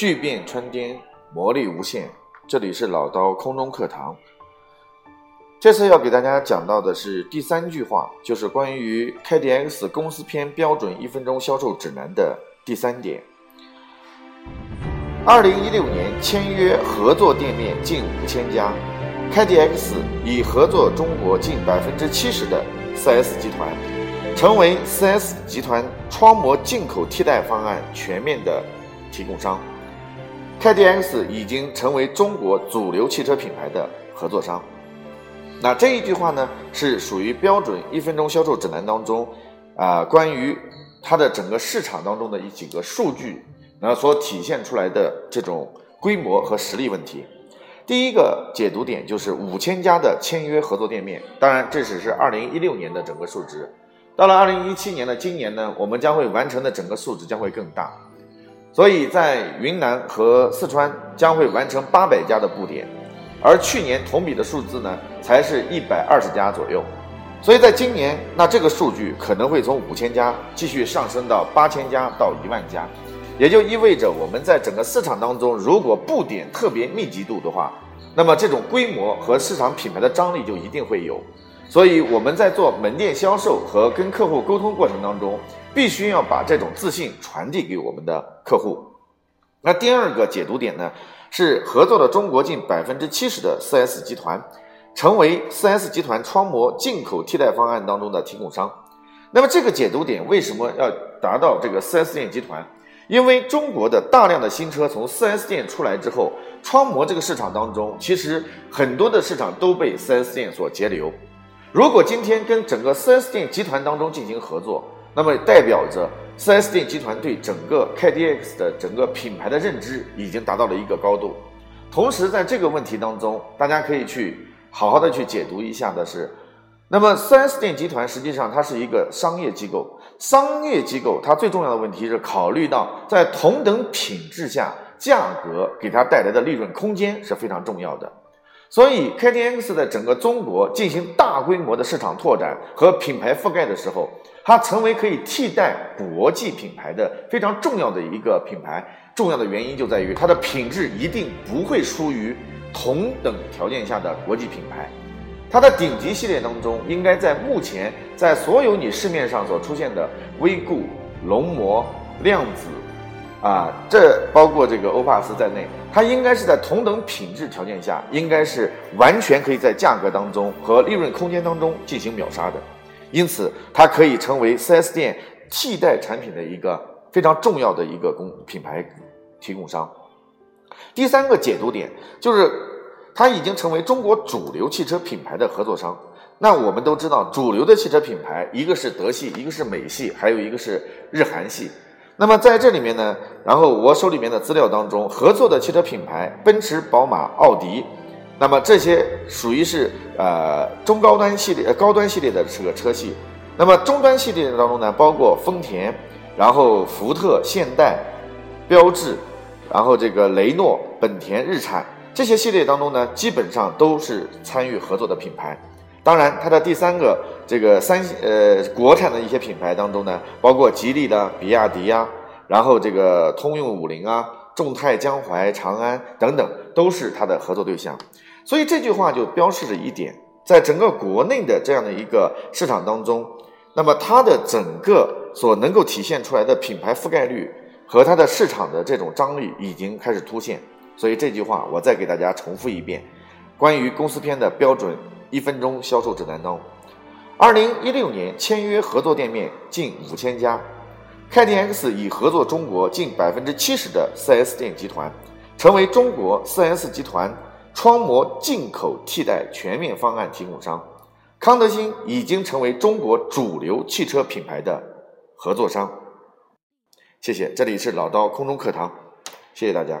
巨变穿颠，魔力无限。这里是老刀空中课堂。这次要给大家讲到的是第三句话，就是关于 KDX 公司篇标准一分钟销售指南的第三点。二零一六年签约合作店面近五千家，KDX 已合作中国近百分之七十的 4S 集团，成为 4S 集团窗膜进口替代方案全面的提供商。KDX 已经成为中国主流汽车品牌的合作商。那这一句话呢，是属于标准一分钟销售指南当中，啊，关于它的整个市场当中的一几个数据，那所体现出来的这种规模和实力问题。第一个解读点就是五千家的签约合作店面，当然这只是二零一六年的整个数值，到了二零一七年的今年呢，我们将会完成的整个数值将会更大，所以在云南和四川将会完成八百家的布点。而去年同比的数字呢，才是一百二十家左右，所以在今年，那这个数据可能会从五千家继续上升到八千家到一万家，也就意味着我们在整个市场当中，如果布点特别密集度的话，那么这种规模和市场品牌的张力就一定会有。所以我们在做门店销售和跟客户沟通过程当中，必须要把这种自信传递给我们的客户。那第二个解读点呢？是合作的中国近百分之七十的 4S 集团，成为 4S 集团窗膜进口替代方案当中的提供商。那么这个解读点为什么要达到这个 4S 店集团？因为中国的大量的新车从 4S 店出来之后，窗膜这个市场当中，其实很多的市场都被 4S 店所截留。如果今天跟整个 4S 店集团当中进行合作，那么代表着。4S 店集团对整个 KDX 的整个品牌的认知已经达到了一个高度，同时在这个问题当中，大家可以去好好的去解读一下的是，那么 4S 店集团实际上它是一个商业机构，商业机构它最重要的问题是考虑到在同等品质下，价格给它带来的利润空间是非常重要的。所以，KDX 在整个中国进行大规模的市场拓展和品牌覆盖的时候，它成为可以替代国际品牌的非常重要的一个品牌。重要的原因就在于它的品质一定不会输于同等条件下的国际品牌。它的顶级系列当中，应该在目前在所有你市面上所出现的威固、龙膜、量子。啊，这包括这个欧帕斯在内，它应该是在同等品质条件下，应该是完全可以在价格当中和利润空间当中进行秒杀的，因此它可以成为 4S 店替代产品的一个非常重要的一个供品牌提供商。第三个解读点就是，它已经成为中国主流汽车品牌的合作商。那我们都知道，主流的汽车品牌，一个是德系，一个是美系，还有一个是日韩系。那么在这里面呢，然后我手里面的资料当中，合作的汽车品牌奔驰、宝马、奥迪，那么这些属于是呃中高端系列、高端系列的这个车系。那么中端系列当中呢，包括丰田，然后福特、现代、标致，然后这个雷诺、本田、日产这些系列当中呢，基本上都是参与合作的品牌。当然，它的第三个这个三呃国产的一些品牌当中呢，包括吉利的比亚迪呀，然后这个通用五菱啊、众泰、江淮、长安等等，都是它的合作对象。所以这句话就标示着一点，在整个国内的这样的一个市场当中，那么它的整个所能够体现出来的品牌覆盖率和它的市场的这种张力已经开始凸显。所以这句话我再给大家重复一遍，关于公司篇的标准。一分钟销售指南当中，二零一六年签约合作店面近五千家，KDX 已合作中国近百分之七十的 4S 店集团，成为中国 4S 集团窗膜进口替代全面方案提供商。康德新已经成为中国主流汽车品牌的合作商。谢谢，这里是老刀空中课堂，谢谢大家。